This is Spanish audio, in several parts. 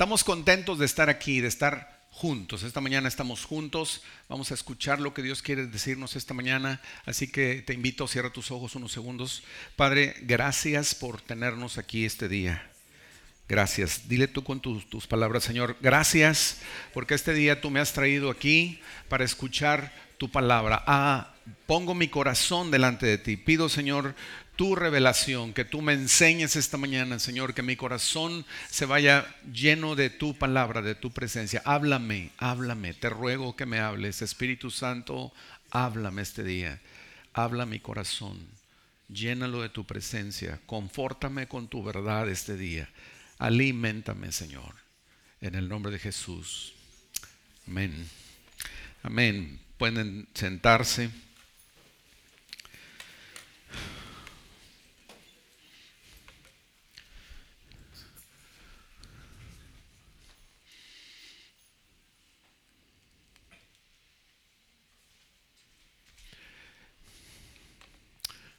Estamos contentos de estar aquí, de estar juntos. Esta mañana estamos juntos. Vamos a escuchar lo que Dios quiere decirnos esta mañana. Así que te invito, cierra tus ojos unos segundos. Padre, gracias por tenernos aquí este día. Gracias. Dile tú con tus, tus, palabras, Señor. Gracias porque este día tú me has traído aquí para escuchar tu palabra. Ah, pongo mi corazón delante de ti. Pido, Señor, tu revelación, que tú me enseñes esta mañana, Señor, que mi corazón se vaya lleno de tu palabra, de tu presencia. Háblame, háblame, te ruego que me hables. Espíritu Santo, háblame este día. Habla mi corazón, llénalo de tu presencia, confórtame con tu verdad este día. Aliméntame, Señor, en el nombre de Jesús. Amén. Amén. Pueden sentarse.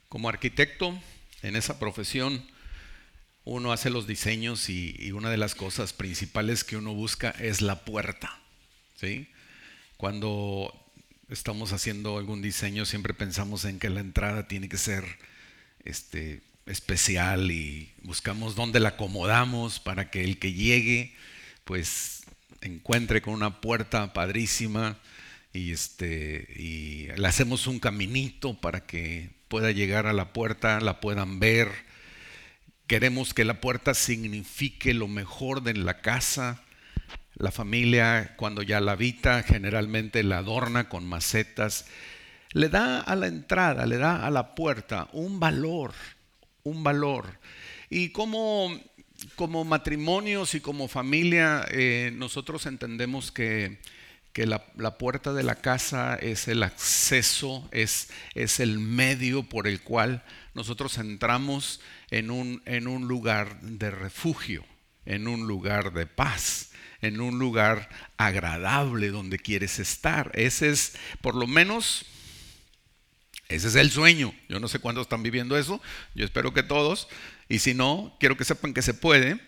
Como arquitecto en esa profesión, uno hace los diseños y, una de las cosas principales que uno busca es la puerta. ¿sí? Cuando estamos haciendo algún diseño siempre pensamos en que la entrada tiene que ser este, especial y buscamos dónde la acomodamos para que el que llegue pues encuentre con una puerta padrísima y, este, y le hacemos un caminito para que pueda llegar a la puerta, la puedan ver. Queremos que la puerta signifique lo mejor de la casa. La familia, cuando ya la habita, generalmente la adorna con macetas. Le da a la entrada, le da a la puerta un valor, un valor. Y como, como matrimonios y como familia, eh, nosotros entendemos que que la, puerta de la casa es el acceso, es, es, el medio por el cual nosotros entramos en un, lugar de refugio, en un lugar de paz, en un lugar agradable donde quieres estar. Ese es, por lo menos, ese es el sueño. Yo no sé cuántos están viviendo eso, yo espero que todos, y si no, quiero que sepan que se puede.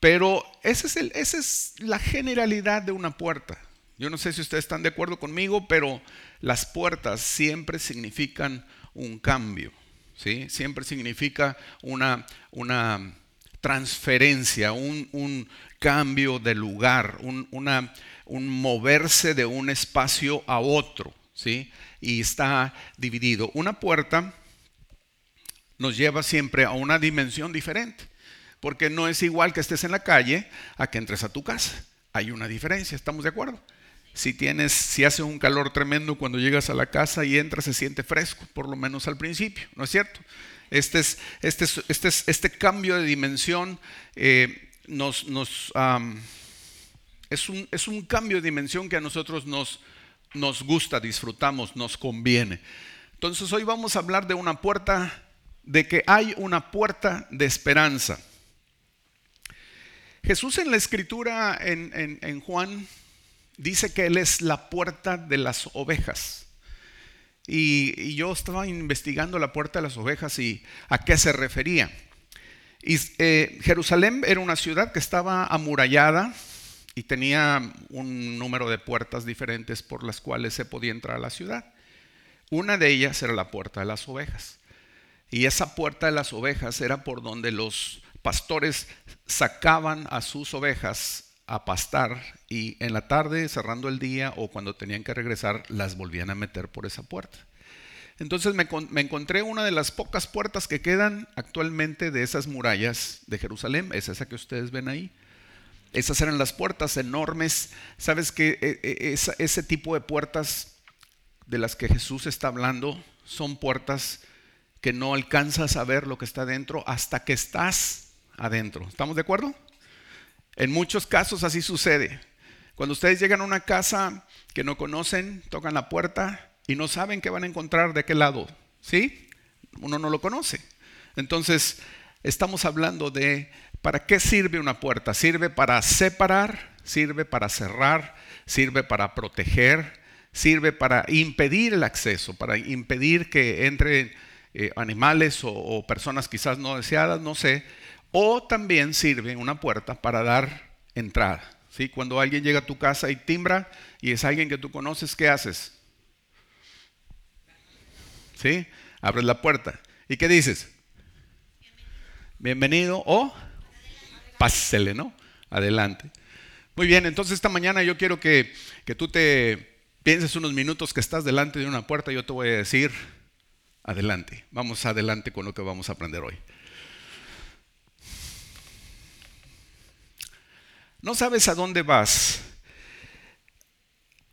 Pero ese esa es la generalidad de una puerta. Yo no sé si ustedes están de acuerdo conmigo, pero las puertas siempre significan un cambio, Siempre significa una, una transferencia, un, cambio de lugar, un, un moverse de un espacio a otro, ¿sí? Y está dividido. Una puerta nos lleva siempre a una dimensión diferente, porque no es igual que estés en la calle a que entres a tu casa. Hay una diferencia, ¿estamos de acuerdo? Si tienes, si hace un calor tremendo cuando llegas a la casa y entras, se siente fresco, por lo menos al principio, ¿no es cierto? Este, es, este, este, este cambio de dimensión eh, nos, nos es, un, es, un, cambio de dimensión que a nosotros nos, nos gusta, disfrutamos, nos conviene. Entonces hoy vamos a hablar de una puerta, de que hay una puerta de esperanza. Jesús en la escritura en, en Juan dice que Él es la puerta de las ovejas. Y, yo estaba investigando la puerta de las ovejas y a qué se refería. Eh, Jerusalén era una ciudad que estaba amurallada y tenía un número de puertas diferentes por las cuales se podía entrar a la ciudad. Una de ellas era la puerta de las ovejas. Y esa puerta de las ovejas era por donde los pastores sacaban a sus ovejas a pastar y en la tarde, cerrando el día o cuando tenían que regresar, las volvían a meter por esa puerta. Entonces me, encontré una de las pocas puertas que quedan actualmente de esas murallas de Jerusalén, es esa que ustedes ven ahí. Esas eran las puertas enormes. ¿Sabes que e, ese tipo de puertas de las que Jesús está hablando son puertas que no alcanzas a ver lo que está adentro hasta que estás adentro? ¿Estamos de acuerdo? En muchos casos así sucede. Cuando ustedes llegan a una casa que no conocen, tocan la puerta y no saben qué van a encontrar de qué lado. ¿Sí? Uno no lo conoce. Entonces, estamos hablando de ¿para qué sirve una puerta? Sirve para separar, sirve para cerrar, sirve para proteger, sirve para impedir el acceso, para impedir que entren eh, animales o personas quizás no deseadas, no sé, o también sirve una puerta para dar entrada. ¿sí? Cuando alguien llega a tu casa y timbra y es alguien que tú conoces, ¿qué haces? ¿Sí? Abres la puerta. ¿Y qué dices? Bienvenido o pásele, ¿no? Adelante. Muy bien, entonces esta mañana yo quiero que, que tú te pienses unos minutos que estás delante de una puerta yo te voy a decir, adelante. Vamos adelante con lo que vamos a aprender hoy. No sabes a dónde vas.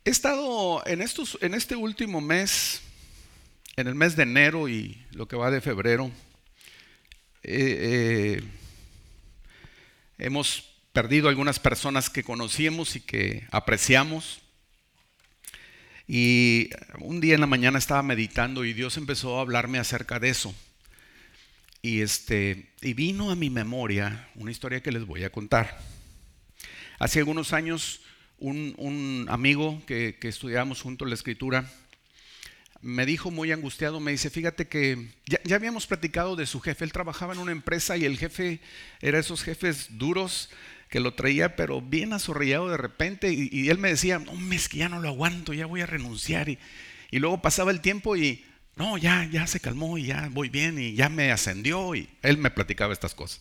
He estado en, este último mes, en el mes de enero y lo que va de febrero, eh, eh, hemos perdido algunas personas que conocíamos y que apreciamos. Y un día en la mañana estaba meditando y Dios empezó a hablarme acerca de eso. Y, este, y vino a mi memoria una historia que les voy a contar. Hace algunos años, un, amigo que, que estudiábamos junto la escritura me dijo muy angustiado, me dice, fíjate que ya, ya, habíamos platicado de su jefe, él trabajaba en una empresa y el jefe era esos jefes duros que lo traía pero bien azorrillado de repente y, él me decía, no, es que ya no lo aguanto, ya voy a renunciar y, y luego pasaba el tiempo y no, ya, ya se calmó y ya voy bien y ya me ascendió y él me platicaba estas cosas.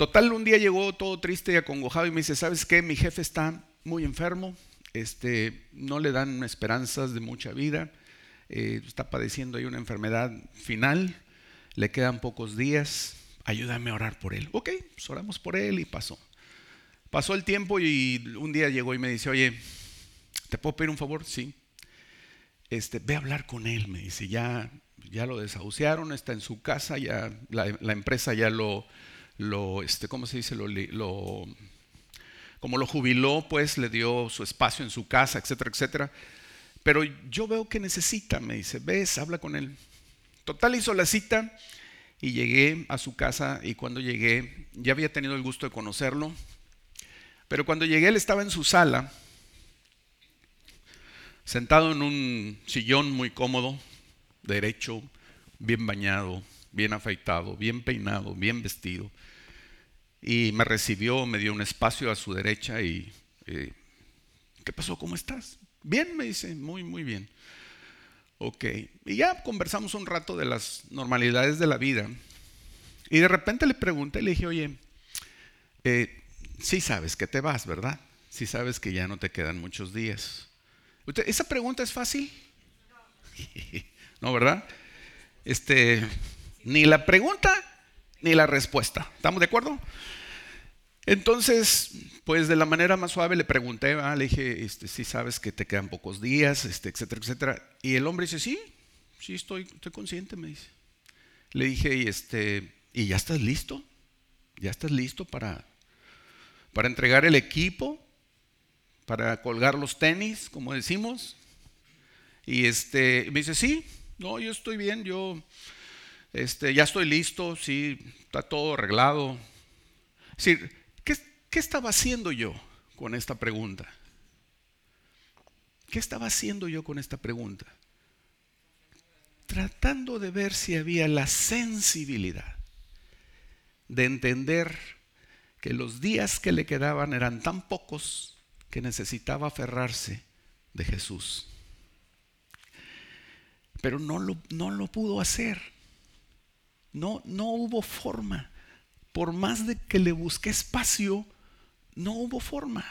Total, un día llegó todo triste y acongojado y me dice, ¿sabes qué? Mi jefe está muy enfermo, este, no le dan esperanzas de mucha vida, eh, está padeciendo ahí una enfermedad final, le quedan pocos días, ayúdame a orar por él. Ok, pues oramos por él y pasó. Pasó el tiempo y un día llegó y me dice, oye, ¿te puedo pedir un favor? Sí. Este, ve a hablar con él, me dice, ya, ya lo desahuciaron, está en su casa, ya la, la empresa ya lo lo, este, ¿cómo se dice? Lo, lo, como lo jubiló, pues le dio su espacio en su casa, etcétera, etcétera. Pero yo veo que necesita, me dice, ves, habla con él. Total hizo la cita y llegué a su casa y cuando llegué, ya había tenido el gusto de conocerlo, pero cuando llegué él estaba en su sala, sentado en un sillón muy cómodo, derecho, bien bañado, bien afeitado, bien peinado, bien vestido y me recibió, me dio un espacio a su derecha y, eh, ¿qué pasó? ¿Cómo estás? Bien, me dice, muy, muy bien. Ok, y ya conversamos un rato de las normalidades de la vida. Y de repente le pregunté, le dije, oye, eh, sí sabes que te vas, ¿verdad? Sí sabes que ya no te quedan muchos días. ¿Esa pregunta es fácil? no, ¿verdad? Este, ni la pregunta ni la respuesta. ¿Estamos de acuerdo? Entonces, pues de la manera más suave le pregunté, le dije, este, si sabes que te quedan pocos días, este, etcétera, etcétera. Y el hombre dice, sí, sí, estoy, estoy consciente, me dice. Le dije, y, este, ¿y ya estás listo? ¿Ya estás listo para, para entregar el equipo? ¿Para colgar los tenis, como decimos? Y este, me dice, sí, no, yo estoy bien, yo este, ya estoy listo, sí, está todo arreglado. Es decir, ¿qué, ¿qué estaba haciendo yo con esta pregunta? ¿Qué estaba haciendo yo con esta pregunta? Tratando de ver si había la sensibilidad de entender que los días que le quedaban eran tan pocos que necesitaba aferrarse de Jesús. Pero no lo, no lo pudo hacer. No, no hubo forma. Por más de que le busqué espacio, no hubo forma.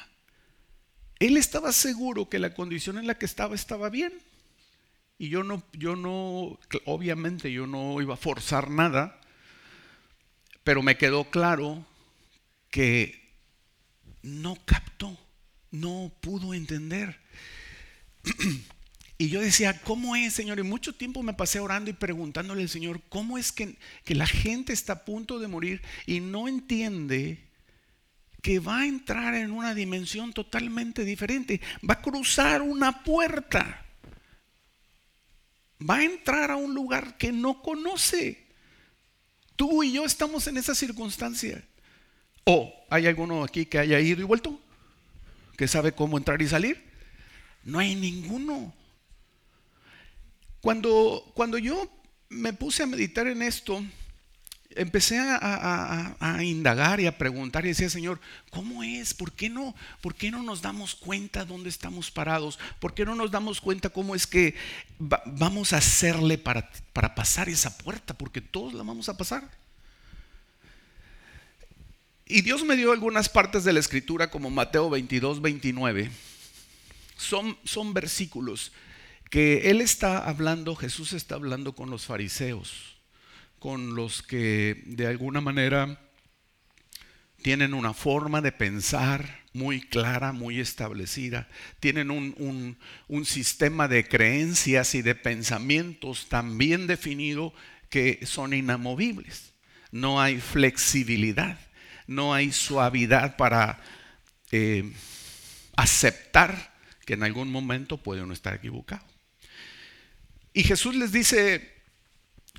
Él estaba seguro que la condición en la que estaba estaba bien. Y yo no, yo no, obviamente yo no iba a forzar nada, pero me quedó claro que no captó, no pudo entender. Y yo decía, ¿cómo es, Señor? Y mucho tiempo me pasé orando y preguntándole al Señor, ¿cómo es que, la gente está a punto de morir y no entiende que va a entrar en una dimensión totalmente diferente? Va a cruzar una puerta. Va a entrar a un lugar que no conoce. Tú y yo estamos en esa circunstancia. ¿O hay alguno aquí que haya ido y vuelto? ¿Que sabe cómo entrar y salir? No hay ninguno. Cuando, cuando yo me puse a meditar en esto, empecé a, indagar y a preguntar y decía, Señor, ¿cómo es? ¿Por qué no? ¿Por qué no nos damos cuenta dónde estamos parados? ¿Por qué no nos damos cuenta cómo es que vamos a hacerle para, para pasar esa puerta? Porque todos la vamos a pasar. Y Dios me dio algunas partes de la escritura como Mateo 22, 29. Son, son versículos que Él está hablando, Jesús está hablando con los fariseos con los que de alguna manera tienen una forma de pensar muy clara, muy establecida, tienen un, sistema de creencias y de pensamientos tan bien definido que son inamovibles. No hay flexibilidad, no hay suavidad para eh, aceptar que en algún momento puede uno estar equivocado. Y Jesús les dice,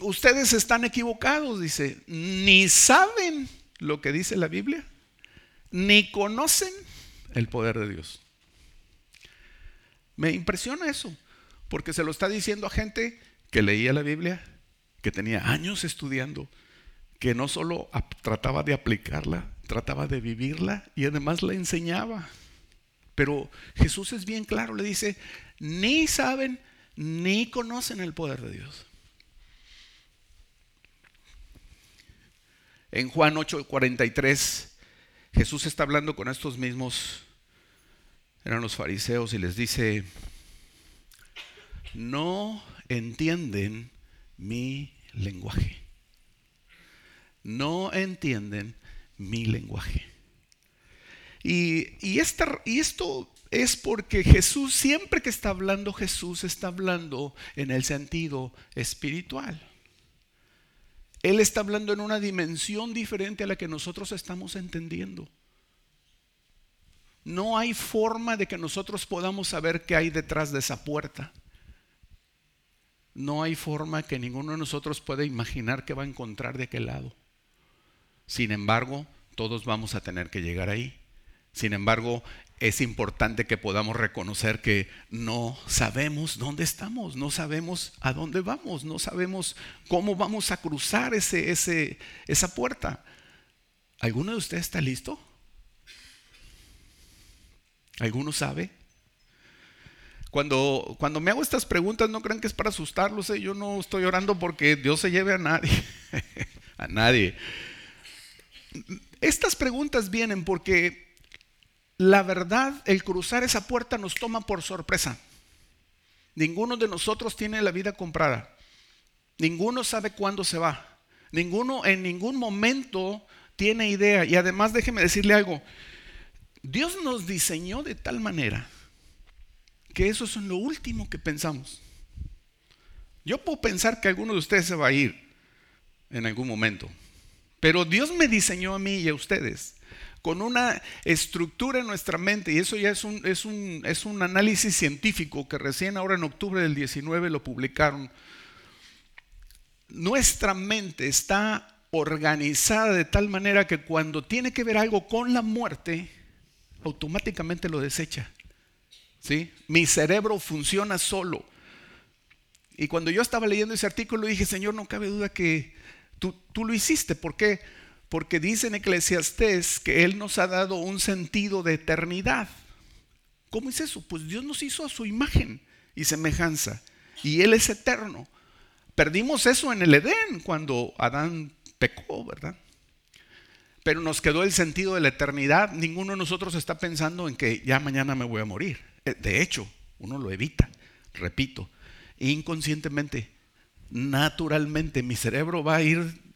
ustedes están equivocados, dice, ni saben lo que dice la Biblia, ni conocen el poder de Dios. Me impresiona eso, porque se lo está diciendo a gente que leía la Biblia, que tenía años estudiando, que no solo trataba de aplicarla, trataba de vivirla y además la enseñaba. Pero Jesús es bien claro, le dice, ni saben ni conocen el poder de Dios. En Juan 8:43, Jesús está hablando con estos mismos, eran los fariseos, y les dice, no entienden mi lenguaje. No entienden mi lenguaje. Y, y, y esto es porque Jesús, siempre que está hablando Jesús, está hablando en el sentido espiritual. Él está hablando en una dimensión diferente a la que nosotros estamos entendiendo. No hay forma de que nosotros podamos saber qué hay detrás de esa puerta. No hay forma que ninguno de nosotros pueda imaginar qué va a encontrar de aquel lado. Sin embargo, todos vamos a tener que llegar ahí. Sin embargo, es importante que podamos reconocer que no sabemos dónde estamos, no sabemos a dónde vamos, no sabemos cómo vamos a cruzar ese, esa puerta. ¿Alguno de ustedes está listo? ¿Alguno sabe? Cuando, cuando me hago estas preguntas, no crean que es para asustarlos. ¿eh? Yo no estoy orando porque Dios se lleve a nadie. a nadie. Estas preguntas vienen porque la verdad, el cruzar esa puerta nos toma por sorpresa. Ninguno de nosotros tiene la vida comprada. Ninguno sabe cuándo se va. Ninguno en ningún momento tiene idea. Y además déjeme decirle algo. Dios nos diseñó de tal manera que eso es lo último que pensamos. Yo puedo pensar que alguno de ustedes se va a ir en algún momento. Pero Dios me diseñó a mí y a ustedes con una estructura en nuestra mente, y eso ya es un, es un, es un análisis científico que recién ahora en octubre del 19 lo publicaron. Nuestra mente está organizada de tal manera que cuando tiene que ver algo con la muerte, automáticamente lo desecha. ¿Sí? Mi cerebro funciona solo. Y cuando yo estaba leyendo ese artículo dije, Señor, no cabe duda que tú, tú lo hiciste. ¿Por qué? Porque dice en Eclesiastés que Él nos ha dado un sentido de eternidad. ¿Cómo es eso? Pues Dios nos hizo a su imagen y semejanza. Y Él es eterno. Perdimos eso en el Edén cuando Adán pecó, ¿verdad? Pero nos quedó el sentido de la eternidad. Ninguno de nosotros está pensando en que ya mañana me voy a morir. Eh, de hecho, uno lo evita, repito, inconscientemente, naturalmente mi cerebro va a ir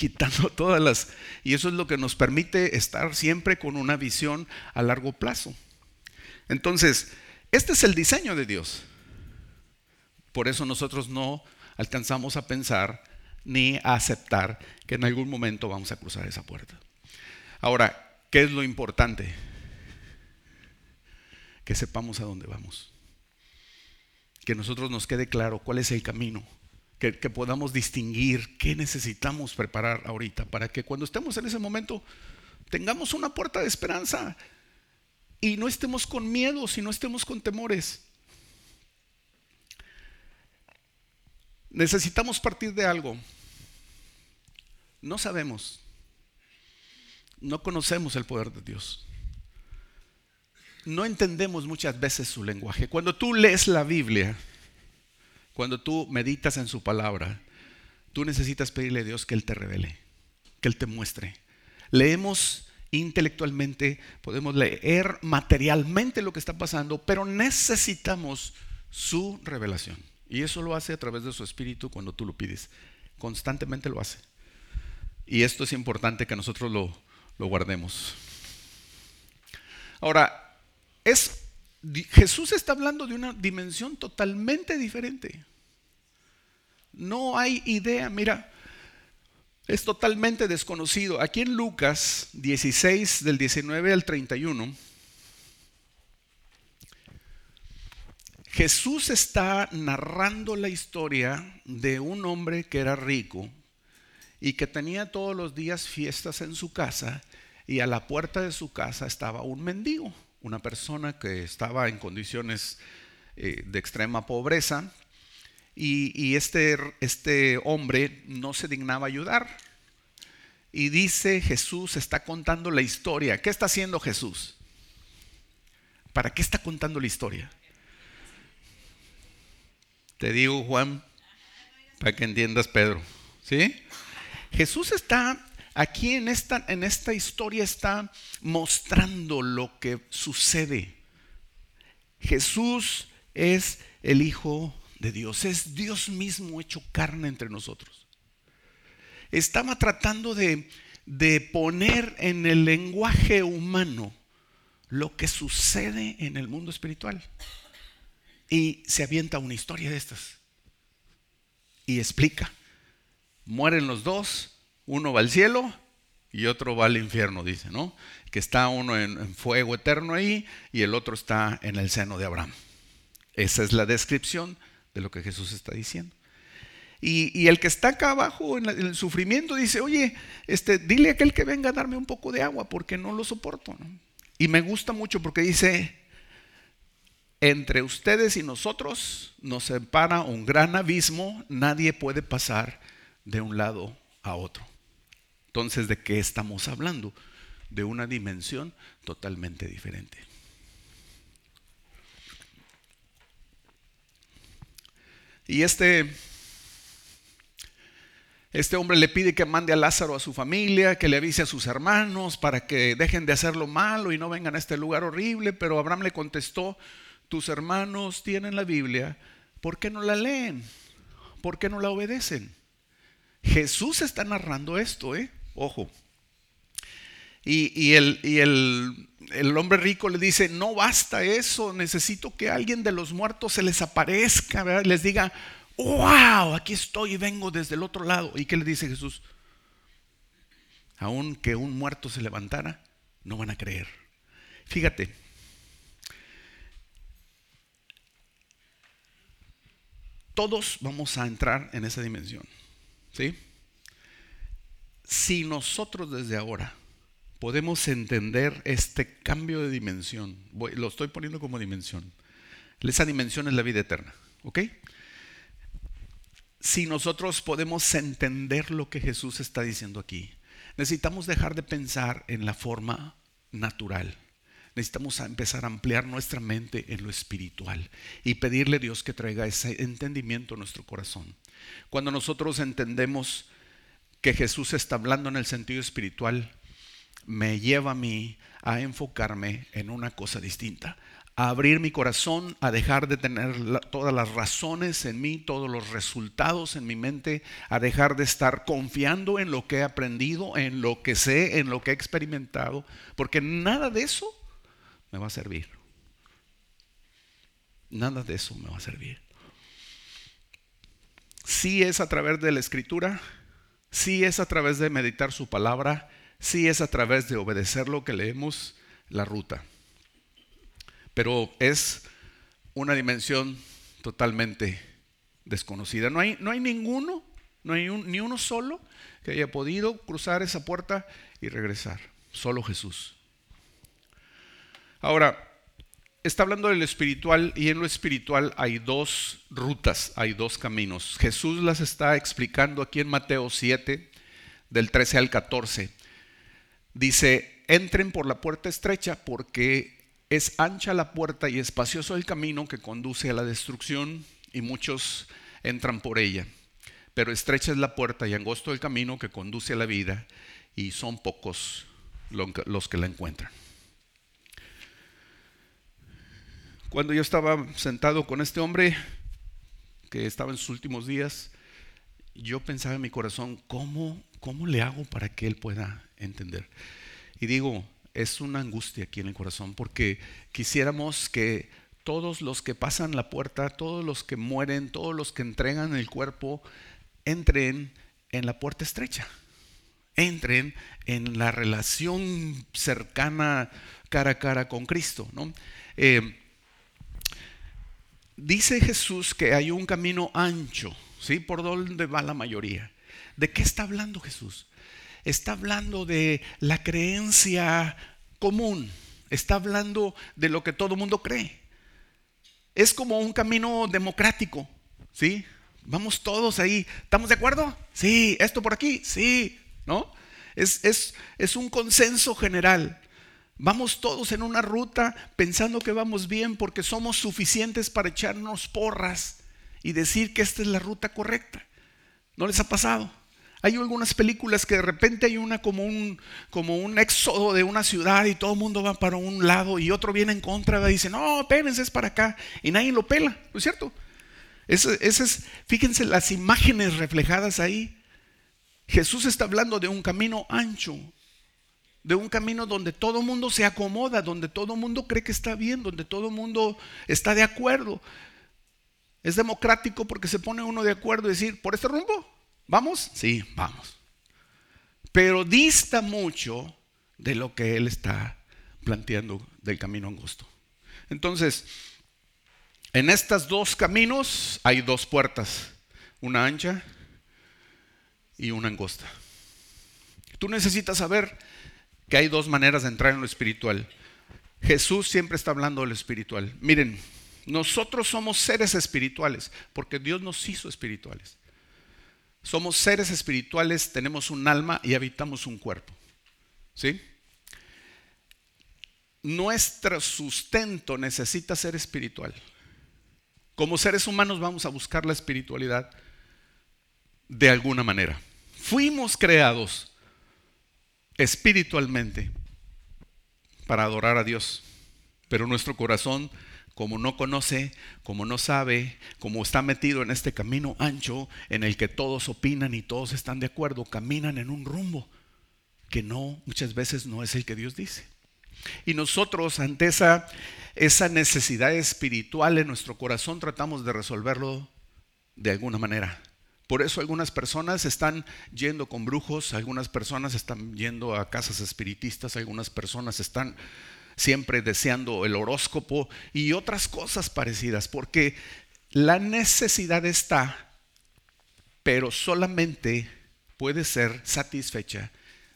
quitando todas las... Y eso es lo que nos permite estar siempre con una visión a largo plazo. Entonces, este es el diseño de Dios. Por eso nosotros no alcanzamos a pensar ni a aceptar que en algún momento vamos a cruzar esa puerta. Ahora, ¿qué es lo importante? Que sepamos a dónde vamos. Que nosotros nos quede claro cuál es el camino que, podamos distinguir qué necesitamos preparar ahorita para que cuando estemos en ese momento tengamos una puerta de esperanza y no estemos con miedos y no estemos con temores. Necesitamos partir de algo. No sabemos. No conocemos el poder de Dios. No entendemos muchas veces su lenguaje. Cuando tú lees la Biblia, cuando tú meditas en su palabra, tú necesitas pedirle a Dios que Él te revele, que Él te muestre. Leemos intelectualmente, podemos leer materialmente lo que está pasando, pero necesitamos su revelación. Y eso lo hace a través de su espíritu cuando tú lo pides. Constantemente lo hace. Y esto es importante que nosotros lo, lo guardemos. Ahora, es, Jesús está hablando de una dimensión totalmente diferente. No hay idea, mira, es totalmente desconocido. Aquí en Lucas 16, del 19 al 31, Jesús está narrando la historia de un hombre que era rico y que tenía todos los días fiestas en su casa y a la puerta de su casa estaba un mendigo, una persona que estaba en condiciones eh, de extrema pobreza y, este, este hombre no se dignaba ayudar. Y dice Jesús, está contando la historia. ¿Qué está haciendo Jesús? ¿Para qué está contando la historia? Te digo, Juan, para que entiendas, Pedro. ¿Sí? Jesús está aquí en esta, en esta historia, está mostrando lo que sucede. Jesús es el Hijo de Dios, es Dios mismo hecho carne entre nosotros. Estaba tratando de, de poner en el lenguaje humano lo que sucede en el mundo espiritual. Y se avienta una historia de estas. Y explica. Mueren los dos, uno va al cielo y otro va al infierno, dice, ¿no? Que está uno en, fuego eterno ahí y el otro está en el seno de Abraham. Esa es la descripción de lo que Jesús está diciendo. Y, el que está acá abajo en, el sufrimiento dice, oye, este, dile a aquel que venga a darme un poco de agua porque no lo soporto. Y me gusta mucho porque dice, entre ustedes y nosotros nos separa un gran abismo, nadie puede pasar de un lado a otro. Entonces, ¿de qué estamos hablando? De una dimensión totalmente diferente. Y este, este hombre le pide que mande a Lázaro a su familia, que le avise a sus hermanos para que dejen de hacer lo malo y no vengan a este lugar horrible. Pero Abraham le contestó, tus hermanos tienen la Biblia, ¿por qué no la leen? ¿Por qué no la obedecen? Jesús está narrando esto, ¿eh? Ojo. Y, el, hombre rico le dice, no basta eso, necesito que alguien de los muertos se les aparezca, les diga, wow, aquí estoy y vengo desde el otro lado. ¿Y qué le dice Jesús? Aun que un muerto se levantara, no van a creer. Fíjate, todos vamos a entrar en esa dimensión. ¿Sí? Si nosotros desde ahora podemos entender este cambio de dimensión, lo estoy poniendo como dimensión, esa dimensión es la vida eterna, ¿ok? Si nosotros podemos entender lo que Jesús está diciendo aquí, necesitamos dejar de pensar en la forma natural. Necesitamos empezar a ampliar nuestra mente en lo espiritual y pedirle a Dios que traiga ese entendimiento a nuestro corazón. Cuando nosotros entendemos que Jesús está hablando en el sentido espiritual, me lleva a mí a enfocarme en una cosa distinta, a abrir mi corazón, a dejar de tener todas las razones en mí, todos los resultados en mi mente, a dejar de estar confiando en lo que he aprendido, en lo que sé, en lo que he experimentado, porque nada de eso me va a servir. Nada de eso me va a servir. Si es a través de la escritura, si es a través de meditar su palabra, si es a través de obedecer lo que leemos, la ruta. Pero es una dimensión totalmente desconocida. No hay, no hay ninguno, no hay ni uno solo que haya podido cruzar esa puerta y regresar. Solo Jesús. Ahora, está hablando del espiritual y en lo espiritual hay dos rutas, hay dos caminos. Jesús las está explicando aquí en Mateo 7, del 13 al 14. Dice, entren por la puerta estrecha porque es ancha la puerta y espacioso el camino que conduce a la destrucción y muchos entran por ella. Pero estrecha es la puerta y angosto el camino que conduce a la vida y son pocos los que la encuentran. Cuando yo estaba sentado con este hombre que estaba en sus últimos días, yo pensaba en mi corazón, ¿cómo, cómo le hago para que él pueda entender? Y digo, es una angustia aquí en el corazón porque quisiéramos que todos los que pasan la puerta, todos los que mueren, todos los que entregan el cuerpo, entren en la puerta estrecha, entren en la relación cercana cara a cara con Cristo. ¿no? Eh, dice Jesús que hay un camino ancho, ¿sí? Por donde va la mayoría. ¿De qué está hablando Jesús? Está hablando de la creencia común. Está hablando de lo que todo mundo cree. Es como un camino democrático, ¿sí? Vamos todos ahí. ¿Estamos de acuerdo? Sí. ¿Esto por aquí? Sí. ¿No? Es, es, es un consenso general. Vamos todos en una ruta pensando que vamos bien porque somos suficientes para echarnos porras y decir que esta es la ruta correcta. ¿No les ha pasado? Hay algunas películas que de repente hay una como un, como un éxodo de una ciudad y todo el mundo va para un lado y otro viene en contra y dice, no, espérense, es para acá. Y nadie lo pela, ¿no es cierto? Ese, es, fíjense las imágenes reflejadas ahí. Jesús está hablando de un camino ancho, de un camino donde todo mundo se acomoda, donde todo mundo cree que está bien, donde todo mundo está de acuerdo. Es democrático porque se pone uno de acuerdo y decir, ¿por este rumbo? ¿Vamos? Sí, vamos. Pero dista mucho de lo que él está planteando del camino angosto. Entonces, en estos dos caminos hay dos puertas, una ancha y una angosta. Tú necesitas saber que hay dos maneras de entrar en lo espiritual. Jesús siempre está hablando de lo espiritual. Miren, nosotros somos seres espirituales porque Dios nos hizo espirituales. Somos seres espirituales, tenemos un alma y habitamos un cuerpo. ¿Sí? Nuestro sustento necesita ser espiritual. Como seres humanos vamos a buscar la espiritualidad de alguna manera. Fuimos creados espiritualmente para adorar a Dios. Pero nuestro corazón, como no conoce, como no sabe, como está metido en este camino ancho en el que todos opinan y todos están de acuerdo, caminan en un rumbo que no, muchas veces no es el que Dios dice. Y nosotros ante esa, esa necesidad espiritual en nuestro corazón tratamos de resolverlo de alguna manera. Por eso algunas personas están yendo con brujos, algunas personas están yendo a casas espiritistas, algunas personas están siempre deseando el horóscopo y otras cosas parecidas, porque la necesidad está, pero solamente puede ser satisfecha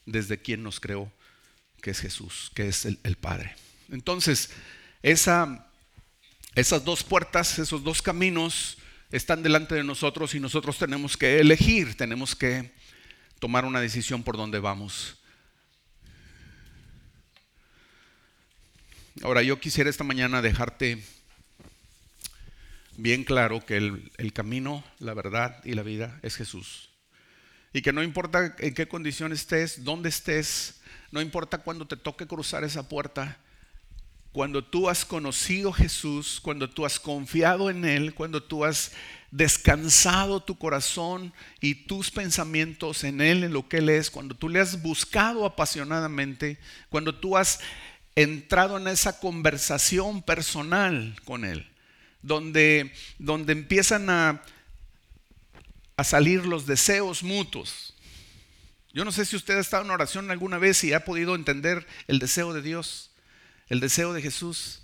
desde quien nos creó, que es Jesús, que es el, Padre. Entonces, esa, esas dos puertas, esos dos caminos, están delante de nosotros y nosotros tenemos que elegir, tenemos que tomar una decisión por dónde vamos. Ahora yo quisiera esta mañana dejarte bien claro que el, el, camino, la verdad y la vida es Jesús. Y que no importa en qué condición estés, dónde estés, no importa cuándo te toque cruzar esa puerta, cuando tú has conocido a Jesús, cuando tú has confiado en Él, cuando tú has descansado tu corazón y tus pensamientos en Él, en lo que Él es, cuando tú le has buscado apasionadamente, cuando tú has entrado en esa conversación personal con Él, donde, donde empiezan a, a salir los deseos mutuos. Yo no sé si usted ha estado en oración alguna vez y ha podido entender el deseo de Dios el deseo de Jesús,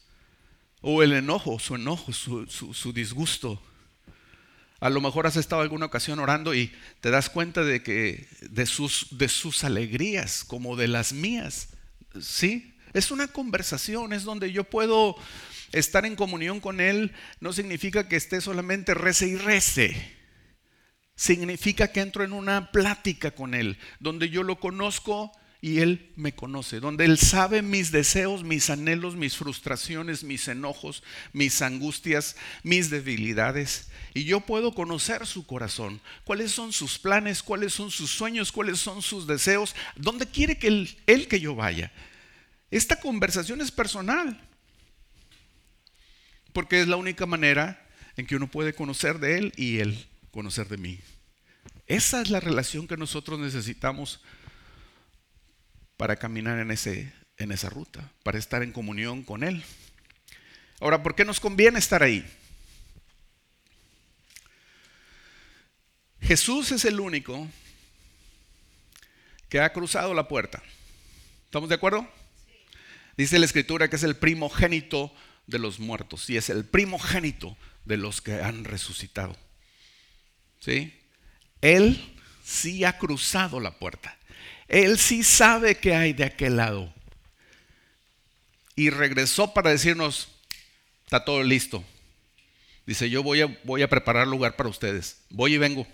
o el enojo, su enojo, su, disgusto. A lo mejor has estado alguna ocasión orando y te das cuenta de que de sus, de sus alegrías como de las mías. ¿Sí? Es una conversación, es donde yo puedo estar en comunión con Él. No significa que esté solamente rece y rece, significa que entro en una plática con Él, donde yo lo conozco y Él me conoce, donde Él sabe mis deseos, mis anhelos, mis frustraciones, mis enojos, mis angustias, mis debilidades. Y yo puedo conocer su corazón, cuáles son sus planes, cuáles son sus sueños, cuáles son sus deseos, dónde quiere que Él, él que yo vaya. Esta conversación es personal, porque es la única manera en que uno puede conocer de Él y Él conocer de mí. Esa es la relación que nosotros necesitamos para caminar en, ese, en esa ruta, para estar en comunión con Él. Ahora, ¿por qué nos conviene estar ahí? Jesús es el único que ha cruzado la puerta. ¿Estamos de acuerdo? Dice la escritura que es el primogénito de los muertos y es el primogénito de los que han resucitado. ¿Sí? Él sí ha cruzado la puerta. Él sí sabe qué hay de aquel lado. Y regresó para decirnos, está todo listo. Dice, yo voy a, voy a preparar lugar para ustedes. Voy y vengo.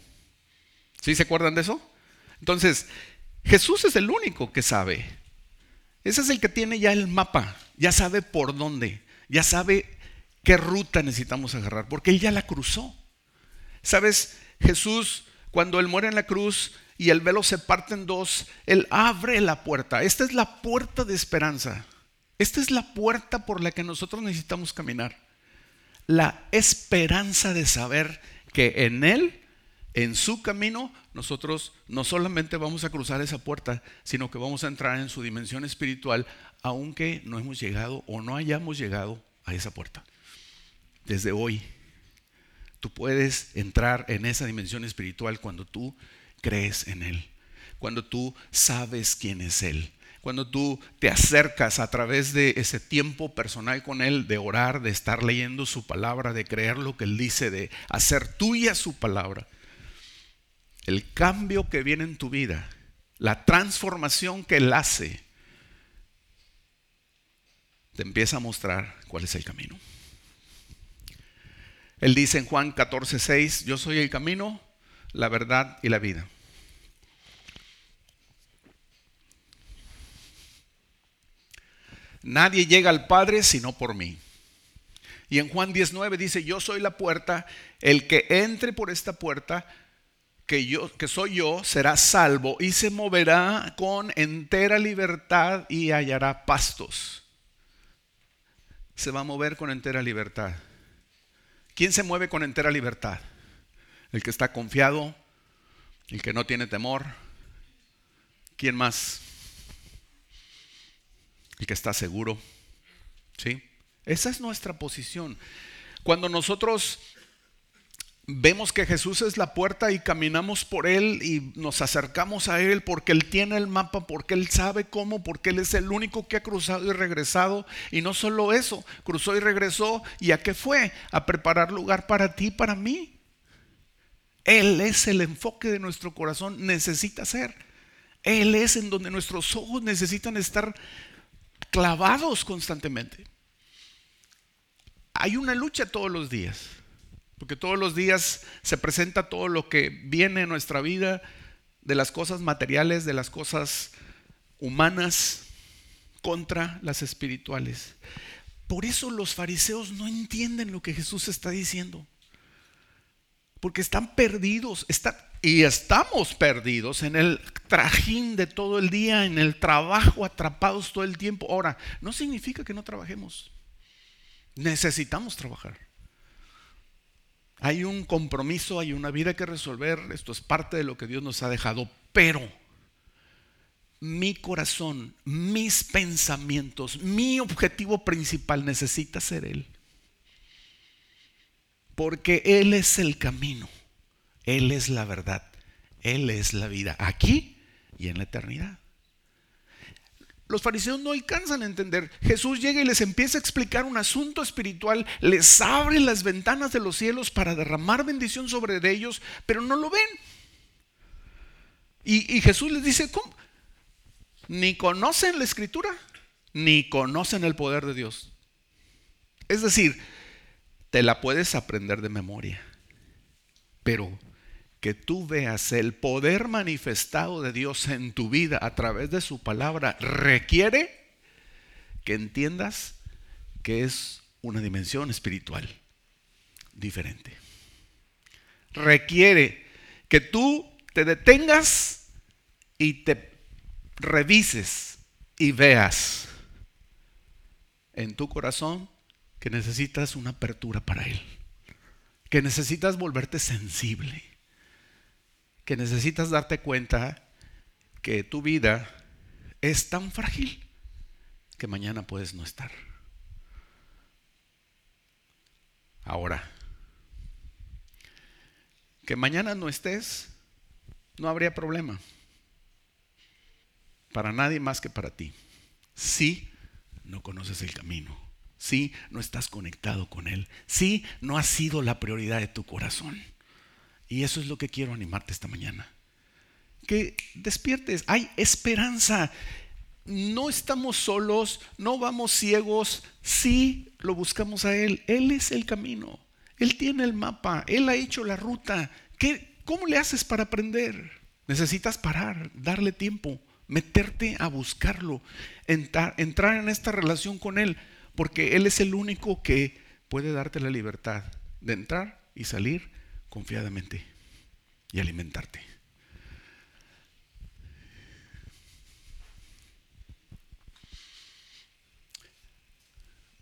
¿Sí se acuerdan de eso? Entonces, Jesús es el único que sabe. Ese es el que tiene ya el mapa. Ya sabe por dónde. Ya sabe qué ruta necesitamos agarrar. Porque Él ya la cruzó. ¿Sabes? Jesús, cuando Él muere en la cruz y el velo se parte en dos, Él abre la puerta. Esta es la puerta de esperanza. Esta es la puerta por la que nosotros necesitamos caminar. La esperanza de saber que en Él, en su camino, nosotros no solamente vamos a cruzar esa puerta, sino que vamos a entrar en su dimensión espiritual, aunque no hemos llegado o no hayamos llegado a esa puerta. Desde hoy Tú puedes entrar en esa dimensión espiritual cuando tú crees en Él, cuando tú sabes quién es Él, cuando tú te acercas a través de ese tiempo personal con Él, de orar, de estar leyendo su palabra, de creer lo que Él dice, de hacer tuya su palabra. El cambio que viene en tu vida, la transformación que Él hace, te empieza a mostrar cuál es el camino. Él dice en Juan 14, 6, yo soy el camino, la verdad y la vida. Nadie llega al Padre sino por mí. Y en Juan 19 dice, yo soy la puerta, el que entre por esta puerta, que yo que soy yo, será salvo y se moverá con entera libertad y hallará pastos. Se va a mover con entera libertad. ¿Quién se mueve con entera libertad? El que está confiado, el que no tiene temor. ¿Quién más? El que está seguro. ¿Sí? Esa es nuestra posición. Cuando nosotros vemos que Jesús es la puerta y caminamos por Él y nos acercamos a Él porque Él tiene el mapa, porque Él sabe cómo, porque Él es el único que ha cruzado y regresado. Y no solo eso, cruzó y regresó. ¿Y a qué fue? A preparar lugar para ti para mí. Él es el enfoque de nuestro corazón, necesita ser. Él es en donde nuestros ojos necesitan estar clavados constantemente. Hay una lucha todos los días. Porque todos los días se presenta todo lo que viene en nuestra vida, de las cosas materiales, de las cosas humanas, contra las espirituales. Por eso los fariseos no entienden lo que Jesús está diciendo. Porque están perdidos, y estamos perdidos en el trajín de todo el día, en el trabajo, atrapados todo el tiempo. Ahora, no significa que no trabajemos. Necesitamos trabajar. Hay un compromiso, hay una vida que resolver, esto es parte de lo que Dios nos ha dejado, pero mi corazón, mis pensamientos, mi objetivo principal necesita ser Él. Porque Él es el camino, Él es la verdad, Él es la vida, aquí y en la eternidad. Los fariseos no alcanzan a entender. Jesús llega y les empieza a explicar un asunto espiritual, les abre las ventanas de los cielos para derramar bendición sobre ellos, pero no lo ven. Y, Jesús les dice, ¿cómo? Ni conocen la escritura, ni conocen el poder de Dios. Es decir, te la puedes aprender de memoria, pero que tú veas el poder manifestado de Dios en tu vida a través de su palabra requiere que entiendas que es una dimensión espiritual diferente. Requiere que tú te detengas y te revises y veas en tu corazón que necesitas una apertura para Él, que necesitas volverte sensible, que necesitas darte cuenta que tu vida es tan frágil que mañana puedes no estar. Ahora, que mañana no estés, no habría problema. Para nadie más que para ti. Si no conoces el camino. Si no estás conectado con Él. Si no ha sido la prioridad de tu corazón. Y eso es lo que quiero animarte esta mañana. Que despiertes. Hay esperanza no estamos solos, no vamos ciegos, sí lo buscamos a Él. Él es el camino, Él tiene el mapa, Él ha hecho la ruta. ¿Qué, ¿Cómo le haces para aprender? Necesitas parar, darle tiempo, meterte a buscarlo, entrar, entrar en esta relación con Él, porque Él es el único que puede darte la libertad de entrar y salir confiadamente y alimentarte.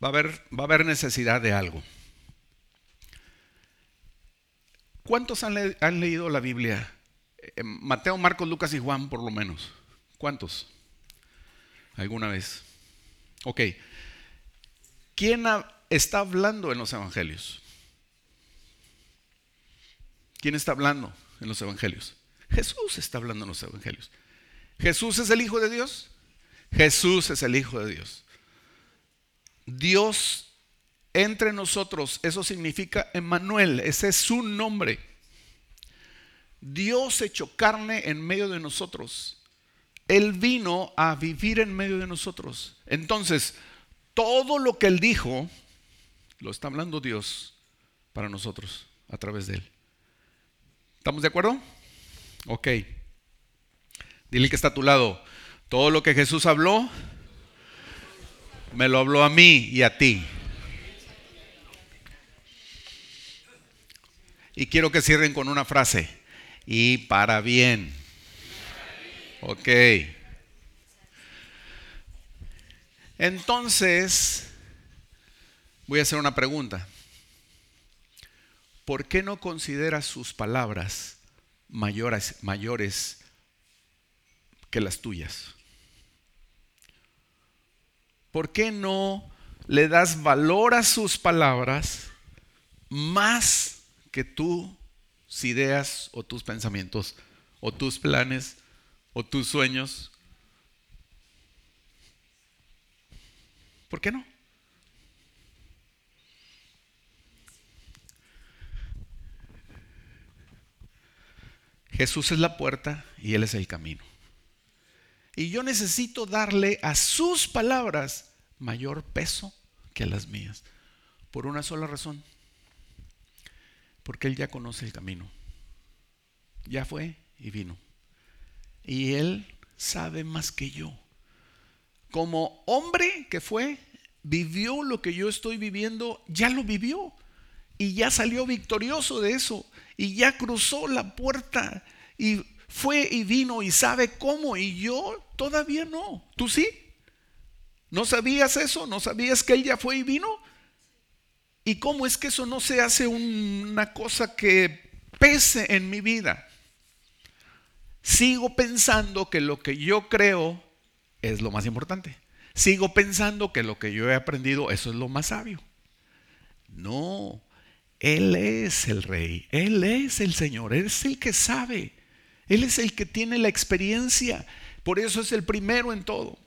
va a haber, va a haber necesidad de algo. ¿Cuántos han, leído la Biblia? Eh, Mateo, Marcos, Lucas y Juan, por lo menos. ¿Cuántos? ¿Alguna vez? Ok. ¿Quién está hablando en los evangelios? ¿Quién está hablando en los evangelios? Jesús está hablando en los evangelios. ¿Jesús es el Hijo de Dios? Jesús es el Hijo de Dios. Dios entre nosotros, eso significa Emmanuel, ese es su nombre. Dios echó carne en medio de nosotros. Él vino a vivir en medio de nosotros. Entonces, todo lo que Él dijo, lo está hablando Dios para nosotros a través de Él. ¿Estamos de acuerdo? Ok. Dile que está a tu lado. Todo lo que Jesús habló, me lo habló a mí y a ti. Y quiero que cierren con una frase. Y para bien. Ok. Entonces, voy a hacer una pregunta. ¿Por qué no consideras sus palabras mayores, mayores que las tuyas? ¿por qué no le das valor a sus palabras más que tus ideas o tus pensamientos o tus planes o tus sueños? ¿Por qué no? Jesús es la puerta y Él es el camino. Y yo necesito darle a sus palabras mayor peso que a las mías. Por una sola razón. Porque Él ya conoce el camino. Ya fue y vino. Y Él sabe más que yo. Como hombre que fue, vivió lo que yo estoy viviendo, ya lo vivió. Y ya salió victorioso de eso. Y ya cruzó la puerta. Y fue y vino y sabe cómo y yo todavía no. ¿Tú sí? ¿No sabías eso? ¿No sabías que él ya fue y vino? ¿Y cómo es que eso no se hace una cosa que pese en mi vida? Sigo pensando que lo que yo creo es lo más importante. Sigo pensando que lo que yo he aprendido, eso es lo más sabio. No, Él es el rey, Él es el Señor, Él es el que sabe. Él es el que tiene la experiencia. Por eso es el primero en todo.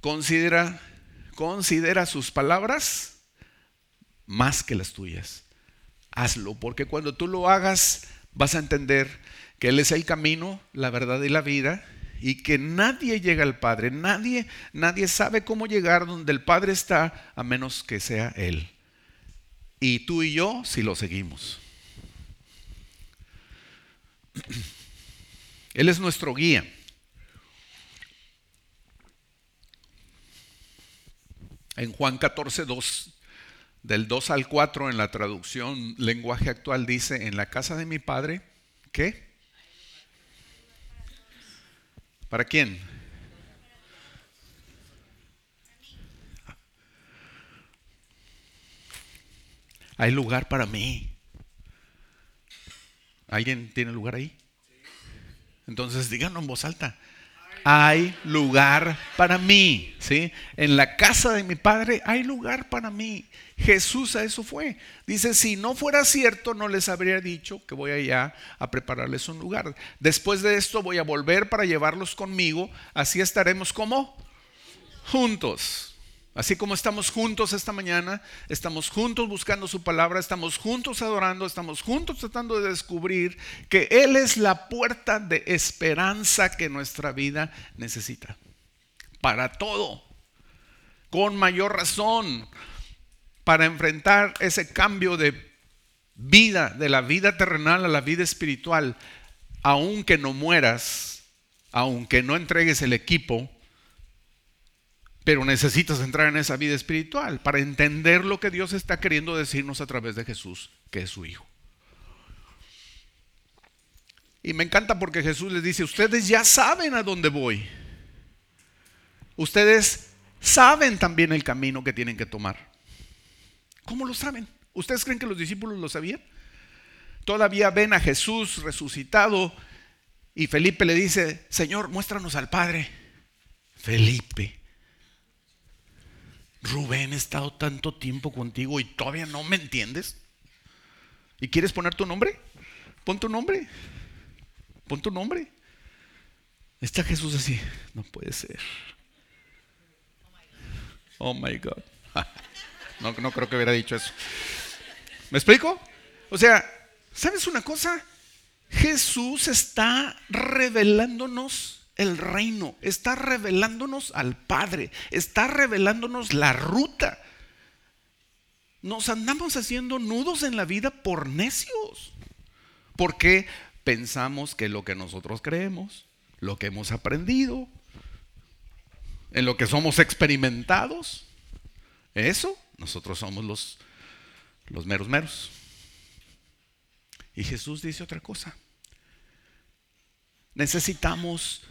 Considera, considera sus palabras más que las tuyas. Hazlo, porque cuando tú lo hagas vas a entender que Él es el camino, la verdad y la vida, y que nadie llega al Padre, nadie, nadie sabe cómo llegar donde el Padre está a menos que sea Él. y tú y yo si lo seguimos. Él es nuestro guía. En Juan 14, 2, del 2 al 4 en la traducción lenguaje actual dice, en la casa de mi padre, ¿qué? ¿Para quién? Hay lugar para mí. ¿Alguien tiene lugar ahí? Entonces díganlo en voz alta. Hay lugar para mí, ¿sí? En la casa de mi padre hay lugar para mí. Jesús a eso fue. Dice, si no fuera cierto, no les habría dicho que voy allá a prepararles un lugar. Después de esto voy a volver para llevarlos conmigo. Así estaremos como juntos. Así como estamos juntos esta mañana, estamos juntos buscando su palabra, estamos juntos adorando, estamos juntos tratando de descubrir que Él es la puerta de esperanza que nuestra vida necesita. Para todo. Con mayor razón. Para enfrentar ese cambio de vida, de la vida terrenal a la vida espiritual. Aunque no mueras, aunque no entregues el equipo, pero necesitas entrar en esa vida espiritual para entender lo que Dios está queriendo decirnos a través de Jesús, que es su Hijo. Y me encanta porque Jesús les dice, ustedes ya saben a dónde voy. Ustedes saben también el camino que tienen que tomar. ¿Cómo lo saben? ¿Ustedes creen que los discípulos lo sabían? Todavía ven a Jesús resucitado y Felipe le dice, Señor, muéstranos al Padre. Felipe, Rubén, he estado tanto tiempo contigo y todavía no me entiendes. ¿Y quieres poner tu nombre? Pon tu nombre. Pon tu nombre. Está Jesús así. No puede ser. Oh my God. No, no creo que hubiera dicho eso. ¿Me explico? O sea, ¿sabes una cosa? Jesús está revelándonos el reino, está revelándonos al Padre, está revelándonos la ruta. Nos andamos haciendo nudos en la vida por necios, porque pensamos que lo que nosotros creemos, lo que hemos aprendido, en lo que somos experimentados, eso, nosotros somos los, los meros meros. Y Jesús dice otra cosa. Necesitamos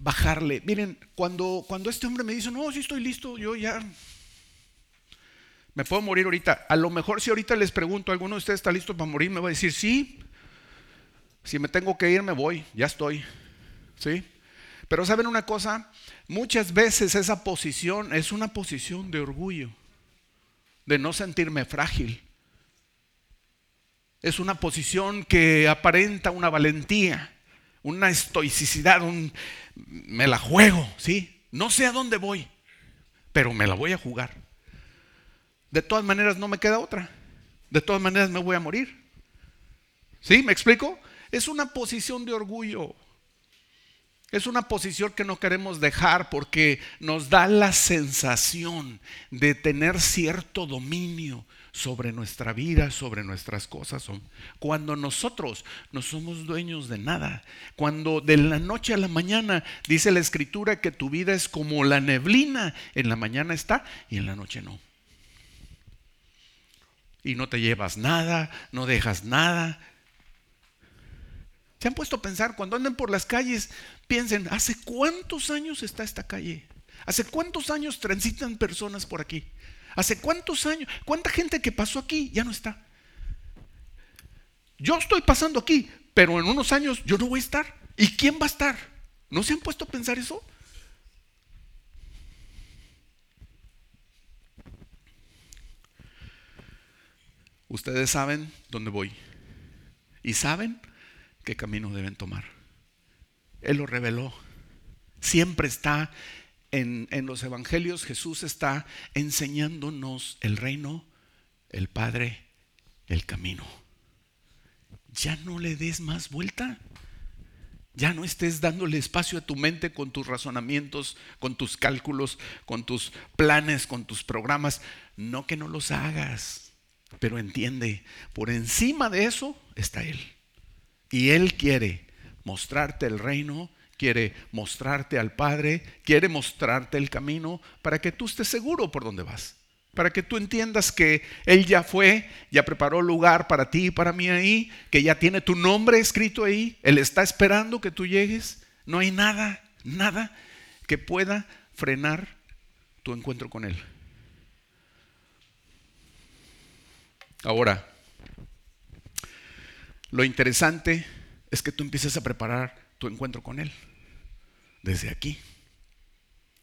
bajarle. Miren, cuando, cuando este hombre me dice, no, sí estoy listo, yo ya me puedo morir ahorita. A lo mejor si ahorita les pregunto, ¿alguno de ustedes está listo para morir? Me va a decir, sí. Si me tengo que ir, me voy, ya estoy. ¿Sí? Pero saben una cosa, muchas veces esa posición es una posición de orgullo, de no sentirme frágil. Es una posición que aparenta una valentía una estoicidad, un, me la juego, ¿sí? No sé a dónde voy, pero me la voy a jugar. De todas maneras no me queda otra. De todas maneras me voy a morir. ¿Sí? ¿Me explico? Es una posición de orgullo. Es una posición que no queremos dejar porque nos da la sensación de tener cierto dominio sobre nuestra vida, sobre nuestras cosas. Cuando nosotros no somos dueños de nada, cuando de la noche a la mañana dice la escritura que tu vida es como la neblina, en la mañana está y en la noche no. Y no te llevas nada, no dejas nada, ¿Se han puesto a pensar cuando anden por las calles? Piensen, ¿hace cuántos años está esta calle? ¿Hace cuántos años transitan personas por aquí? ¿Hace cuántos años? ¿Cuánta gente que pasó aquí ya no está? Yo estoy pasando aquí, pero en unos años yo no voy a estar. ¿Y quién va a estar? ¿No se han puesto a pensar eso? Ustedes saben dónde voy. Y saben qué camino deben tomar. Él lo reveló. Siempre está en, los evangelios, Jesús está enseñándonos el reino, el Padre, el camino. Ya no le des más vuelta. Ya no estés dándole espacio a tu mente con tus razonamientos, con tus cálculos, con tus planes, con tus programas. No que no los hagas. Pero entiende, por encima de eso está Él. Y Él quiere mostrarte el reino, quiere mostrarte al Padre, quiere mostrarte el camino para que tú estés seguro por dónde vas. Para que tú entiendas que Él ya fue, ya preparó lugar para ti y para mí ahí, que ya tiene tu nombre escrito ahí, Él está esperando que tú llegues. No hay nada, nada que pueda frenar tu encuentro con Él. Ahora, lo interesante es que tú empieces a preparar tu encuentro con Él desde aquí.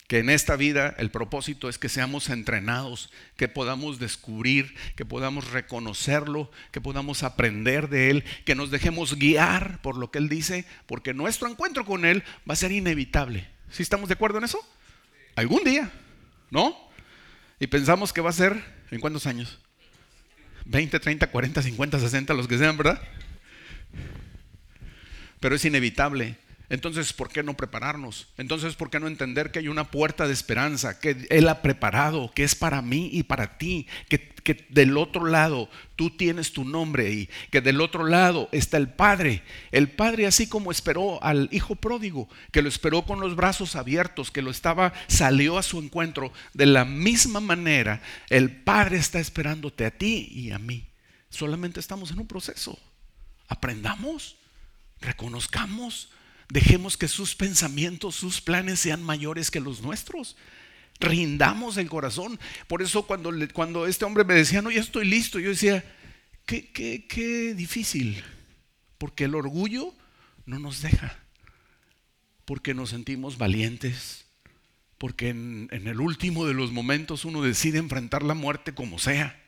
Que en esta vida el propósito es que seamos entrenados, que podamos descubrir, que podamos reconocerlo, que podamos aprender de Él, que nos dejemos guiar por lo que Él dice, porque nuestro encuentro con Él va a ser inevitable. ¿Sí estamos de acuerdo en eso? Algún día, ¿no? Y pensamos que va a ser, ¿en cuántos años? 20, 30, 40, 50, 60, los que sean, ¿verdad? Pero es inevitable. Entonces, ¿por qué no prepararnos? Entonces, ¿por qué no entender que hay una puerta de esperanza, que Él ha preparado, que es para mí y para ti, que, que, del otro lado tú tienes tu nombre y que del otro lado está el Padre. El Padre así como esperó al Hijo pródigo, que lo esperó con los brazos abiertos, que lo estaba, salió a su encuentro. De la misma manera, el Padre está esperándote a ti y a mí. Solamente estamos en un proceso. Aprendamos, reconozcamos Dejemos que sus pensamientos, sus planes sean mayores que los nuestros. Rindamos el corazón. Por eso cuando, cuando este hombre me decía, no, ya estoy listo, yo decía, qué, qué, qué difícil. Porque el orgullo no nos deja. Porque nos sentimos valientes. Porque en, en el último de los momentos uno decide enfrentar la muerte como sea.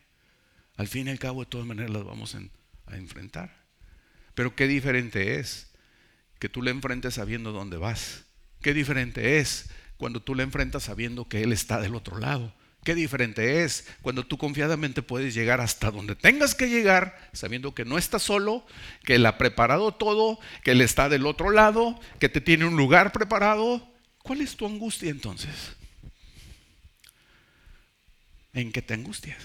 Al fin y al cabo, de todas maneras, las vamos a enfrentar. Pero qué diferente es que tú le enfrentes sabiendo dónde vas. Qué diferente es cuando tú le enfrentas sabiendo que Él está del otro lado. Qué diferente es cuando tú confiadamente puedes llegar hasta donde tengas que llegar, sabiendo que no estás solo, que Él ha preparado todo, que Él está del otro lado, que te tiene un lugar preparado. ¿Cuál es tu angustia entonces? ¿En qué te angustias?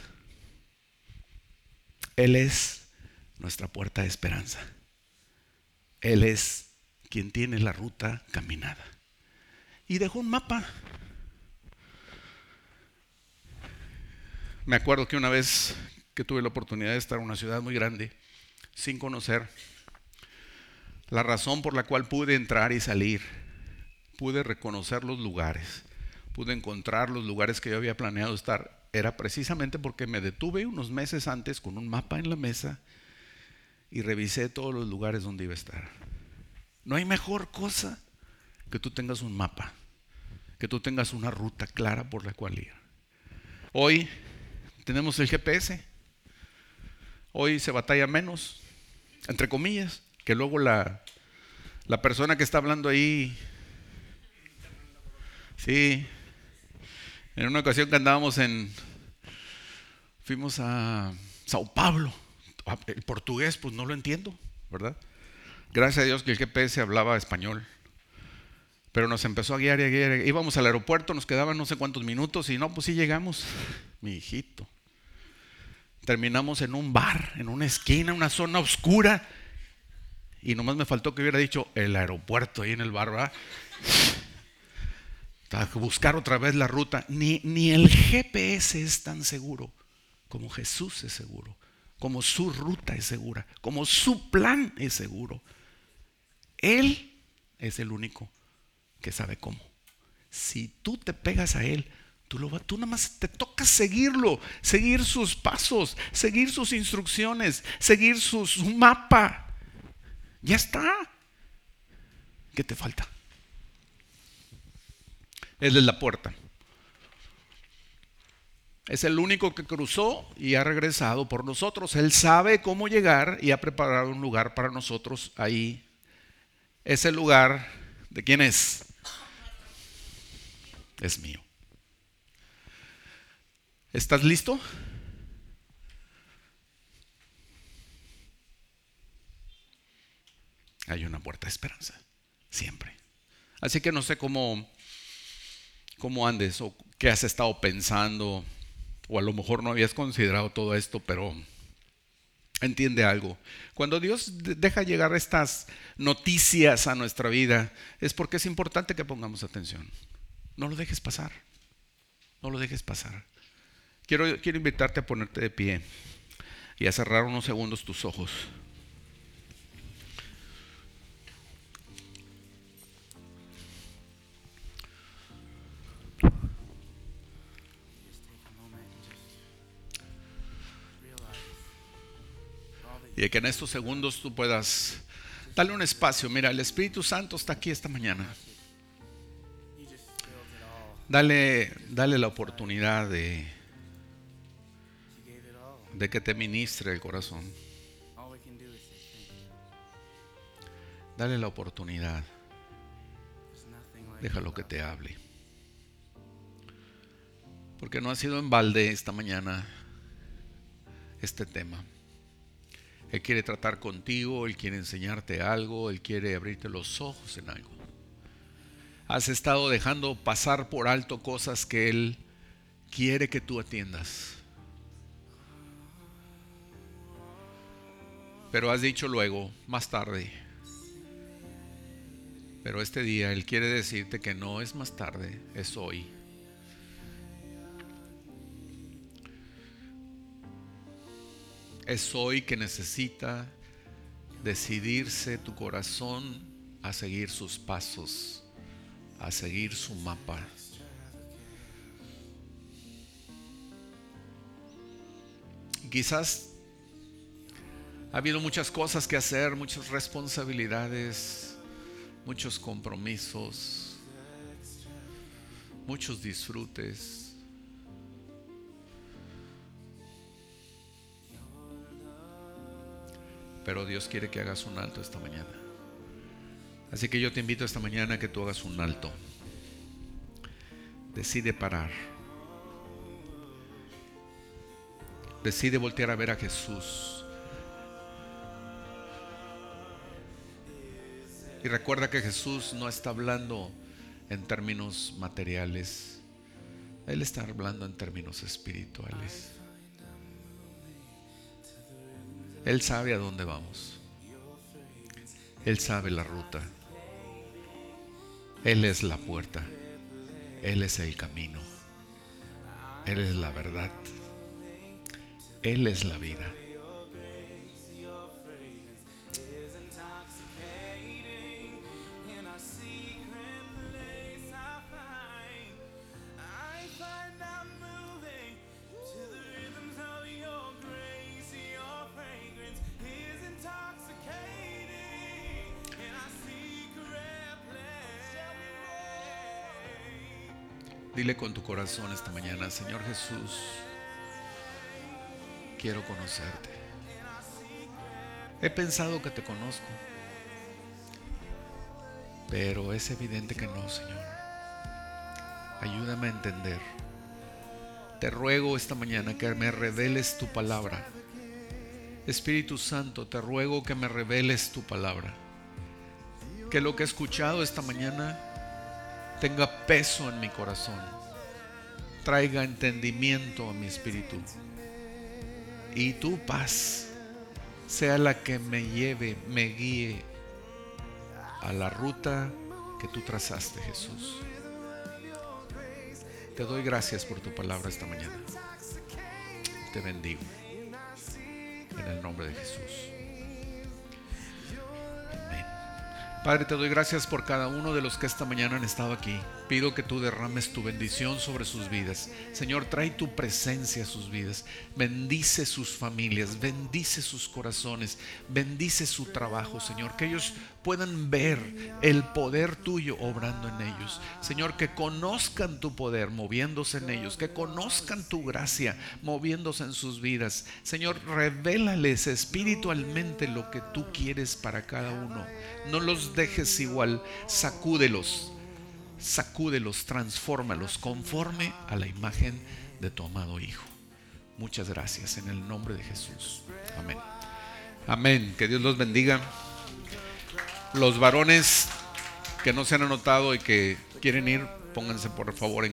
Él es nuestra puerta de esperanza. Él es quien tiene la ruta caminada. Y dejó un mapa. Me acuerdo que una vez que tuve la oportunidad de estar en una ciudad muy grande, sin conocer, la razón por la cual pude entrar y salir, pude reconocer los lugares, pude encontrar los lugares que yo había planeado estar, era precisamente porque me detuve unos meses antes con un mapa en la mesa y revisé todos los lugares donde iba a estar. No hay mejor cosa que tú tengas un mapa, que tú tengas una ruta clara por la cual ir. Hoy tenemos el GPS. Hoy se batalla menos, entre comillas, que luego la, la persona que está hablando ahí, sí, en una ocasión que andábamos en, fuimos a Sao Paulo, el portugués pues no lo entiendo, ¿verdad? Gracias a Dios que el GPS hablaba español. Pero nos empezó a guiar y a guiar. Íbamos al aeropuerto, nos quedaban no sé cuántos minutos y no, pues sí llegamos. Mi hijito. Terminamos en un bar, en una esquina, una zona oscura. Y nomás me faltó que hubiera dicho el aeropuerto ahí en el bar, ¿verdad? Buscar otra vez la ruta. Ni, ni el GPS es tan seguro como Jesús es seguro, como su ruta es segura, como su plan es seguro. Él es el único que sabe cómo. Si tú te pegas a Él, tú, lo, tú nada más te toca seguirlo, seguir sus pasos, seguir sus instrucciones, seguir su, su mapa. Ya está. ¿Qué te falta? Él es la puerta. Es el único que cruzó y ha regresado por nosotros. Él sabe cómo llegar y ha preparado un lugar para nosotros ahí ese lugar, ¿de quién es? Es mío. ¿Estás listo? Hay una puerta de esperanza, siempre. Así que no sé cómo, cómo andes o qué has estado pensando o a lo mejor no habías considerado todo esto, pero entiende algo. Cuando Dios deja llegar estas noticias a nuestra vida, es porque es importante que pongamos atención. No lo dejes pasar. No lo dejes pasar. Quiero, invitarte a ponerte de pie y a cerrar unos segundos tus ojos. Que en estos segundos tú puedas darle un espacio. Mira, el Espíritu Santo está aquí esta mañana. Dale, dale la oportunidad de, de que te ministre el corazón. Dale la oportunidad. Déjalo que te hable. Porque no ha sido en balde esta mañana este tema. Él quiere tratar contigo, Él quiere enseñarte algo, Él quiere abrirte los ojos en algo. Has estado dejando pasar por alto cosas que Él quiere que tú atiendas. Pero has dicho luego, más tarde. Pero este día Él quiere decirte que no es más tarde, es hoy. Es hoy que necesita decidirse tu corazón a seguir sus pasos, a seguir su mapa. Quizás ha habido muchas cosas que hacer, muchas responsabilidades, muchos compromisos, muchos disfrutes. Pero Dios quiere que hagas un alto esta mañana. Así que yo te invito esta mañana a que tú hagas un alto. Decide parar. Decide voltear a ver a Jesús. Y recuerda que Jesús no está hablando en términos materiales. Él está hablando en términos espirituales. Él sabe a dónde vamos. Él sabe la ruta. Él es la puerta. Él es el camino. Él es la verdad. Él es la vida. Dile con tu corazón esta mañana, Señor Jesús, quiero conocerte. He pensado que te conozco, pero es evidente que no, Señor. Ayúdame a entender. Te ruego esta mañana que me reveles tu palabra. Espíritu Santo, te ruego que me reveles tu palabra. Que lo que he escuchado esta mañana tenga peso en mi corazón, traiga entendimiento a mi espíritu y tu paz sea la que me lleve, me guíe a la ruta que tú trazaste, Jesús. Te doy gracias por tu palabra esta mañana. Te bendigo. En el nombre de Jesús. Padre, te doy gracias por cada uno de los que esta mañana han estado aquí. Pido que tú derrames tu bendición sobre sus vidas. Señor, trae tu presencia a sus vidas. Bendice sus familias, bendice sus corazones, bendice su trabajo, Señor. Que ellos puedan ver el poder tuyo obrando en ellos. Señor, que conozcan tu poder moviéndose en ellos, que conozcan tu gracia moviéndose en sus vidas. Señor, revélales espiritualmente lo que tú quieres para cada uno. No los dejes igual, sacúdelos, sacúdelos, transfórmalos conforme a la imagen de tu amado Hijo. Muchas gracias en el nombre de Jesús. Amén. Amén. Que Dios los bendiga. Los varones que no se han anotado y que quieren ir, pónganse por favor en